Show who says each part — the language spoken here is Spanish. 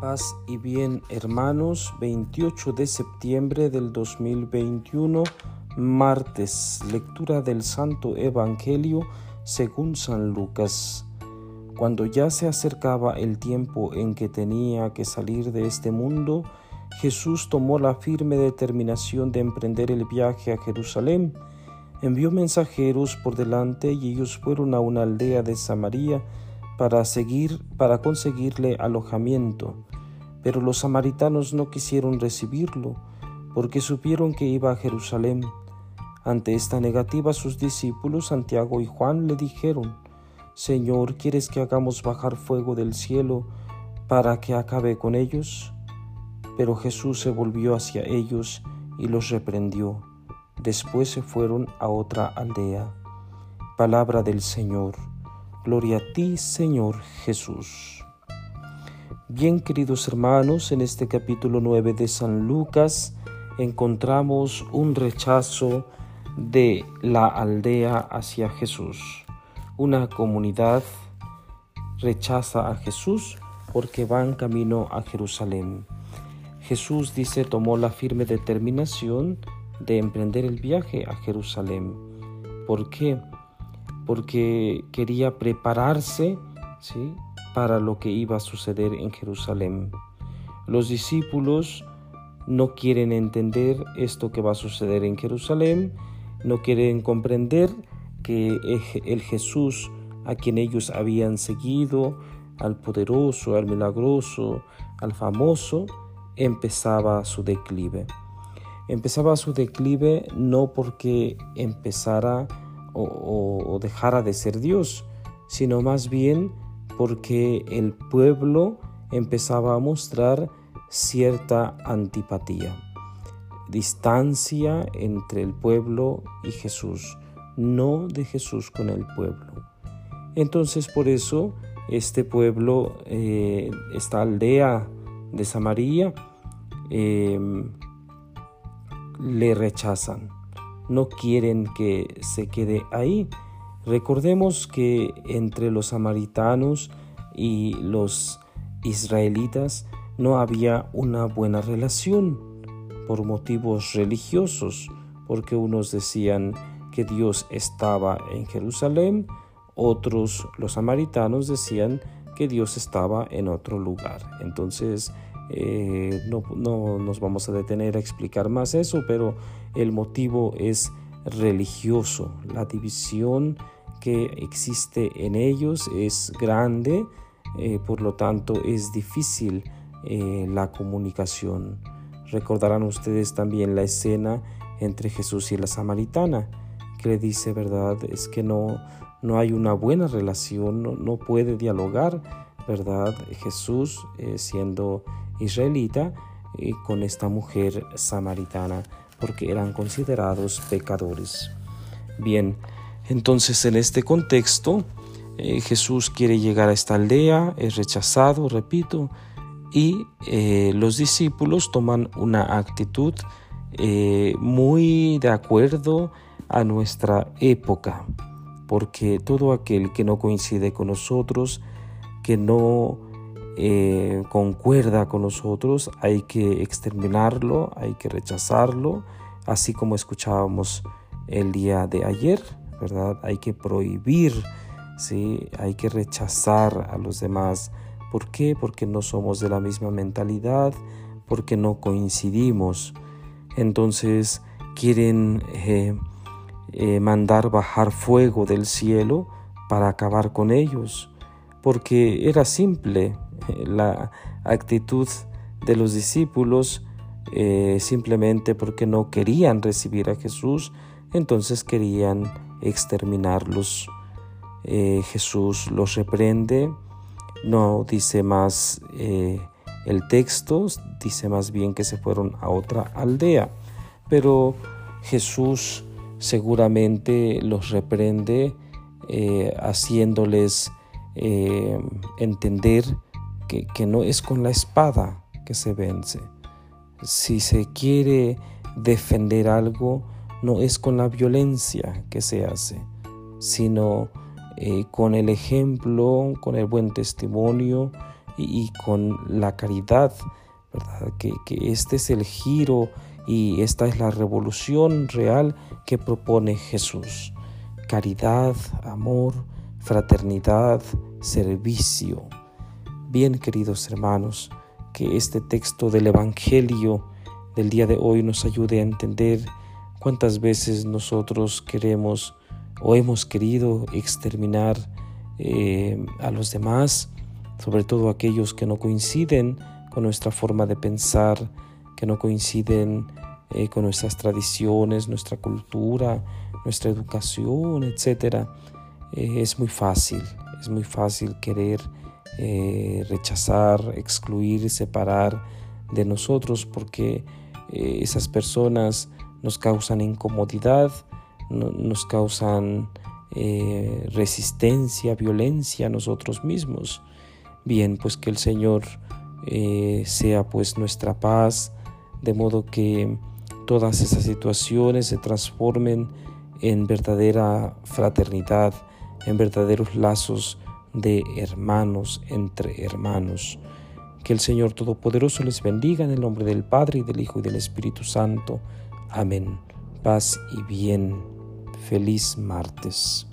Speaker 1: Paz y bien hermanos, 28 de septiembre del 2021, martes, lectura del Santo Evangelio según San Lucas. Cuando ya se acercaba el tiempo en que tenía que salir de este mundo, Jesús tomó la firme determinación de emprender el viaje a Jerusalén. Envió mensajeros por delante y ellos fueron a una aldea de Samaria para seguir para conseguirle alojamiento. Pero los samaritanos no quisieron recibirlo, porque supieron que iba a Jerusalén. Ante esta negativa sus discípulos Santiago y Juan le dijeron, Señor, ¿quieres que hagamos bajar fuego del cielo para que acabe con ellos? Pero Jesús se volvió hacia ellos y los reprendió. Después se fueron a otra aldea. Palabra del Señor. Gloria a ti, Señor Jesús. Bien, queridos hermanos, en este capítulo 9 de San Lucas encontramos un rechazo de la aldea hacia Jesús. Una comunidad rechaza a Jesús porque van camino a Jerusalén. Jesús dice tomó la firme determinación de emprender el viaje a Jerusalén. ¿Por qué? Porque quería prepararse ¿sí? Para lo que iba a suceder en Jerusalén. Los discípulos no quieren entender esto que va a suceder en Jerusalén, no quieren comprender que el Jesús a quien ellos habían seguido, al poderoso, al milagroso, al famoso, empezaba su declive. Empezaba su declive no porque empezara o, o dejara de ser Dios, sino más bien porque el pueblo empezaba a mostrar cierta antipatía, distancia entre el pueblo y Jesús, no de Jesús con el pueblo. Entonces por eso este pueblo, eh, esta aldea de Samaria, em, le rechazan, no quieren que se quede ahí Recordemos que entre los samaritanos y los israelitas no había una buena relación por motivos religiosos, porque unos decían que Dios estaba en Jerusalén, otros, los samaritanos, decían que Dios estaba en otro lugar. Entonces, eh, no, no nos vamos a detener a explicar más eso, pero el motivo es religioso, la división que existe en ellos es grande, eh, por lo tanto es difícil eh, la comunicación. Recordarán ustedes también la escena entre Jesús y la samaritana, que le dice, ¿verdad? Es que no, no hay una buena relación, no, puede dialogar, ¿verdad? Jesús eh, siendo israelita con esta mujer samaritana, porque eran considerados pecadores. Bien, entonces en este contexto eh, Jesús quiere llegar a esta aldea, es rechazado, repito, y eh, los discípulos toman una actitud eh, muy de acuerdo a nuestra época, porque todo aquel que no coincide con nosotros, que no concuerda con nosotros, hay que exterminarlo, hay que rechazarlo, así como escuchábamos el día de ayer. ¿Verdad? Hay que prohibir, ¿sí? Hay que rechazar a los demás. ¿Por qué? Porque no somos de la misma mentalidad, porque no coincidimos. Entonces quieren eh, eh, mandar bajar fuego del cielo para acabar con ellos, porque era simple eh, la actitud de los discípulos, simplemente porque no querían recibir a Jesús, entonces querían exterminarlos. Eh, Jesús los reprende, no dice más eh, el texto, dice más bien que se fueron a otra aldea, pero Jesús seguramente los reprende eh, haciéndoles entender que, que no es con la espada que se vence. Si se quiere defender algo, no es con la violencia que se hace, sino eh, con el ejemplo, con el buen testimonio y, con la caridad, que este es el giro y esta es la revolución real que propone Jesús. Caridad, amor, fraternidad, servicio. Bien, queridos hermanos, que este texto del Evangelio del día de hoy nos ayude a entender cuántas veces nosotros queremos o hemos querido exterminar eh, a los demás, sobre todo aquellos que no coinciden con nuestra forma de pensar, que no coinciden eh, con nuestras tradiciones, nuestra cultura, nuestra educación, etc. Eh, es muy fácil, es muy fácil querer rechazar, excluir, separar de nosotros porque esas personas nos causan incomodidad, nos causan eh, resistencia, violencia a nosotros mismos. Bien, pues que el Señor eh, sea pues nuestra paz, de modo que todas esas situaciones se transformen en verdadera fraternidad, en verdaderos lazos de hermanos entre hermanos. Que el Señor Todopoderoso les bendiga en el nombre del Padre y del Hijo y del Espíritu Santo. Amén. Paz y bien. Feliz martes.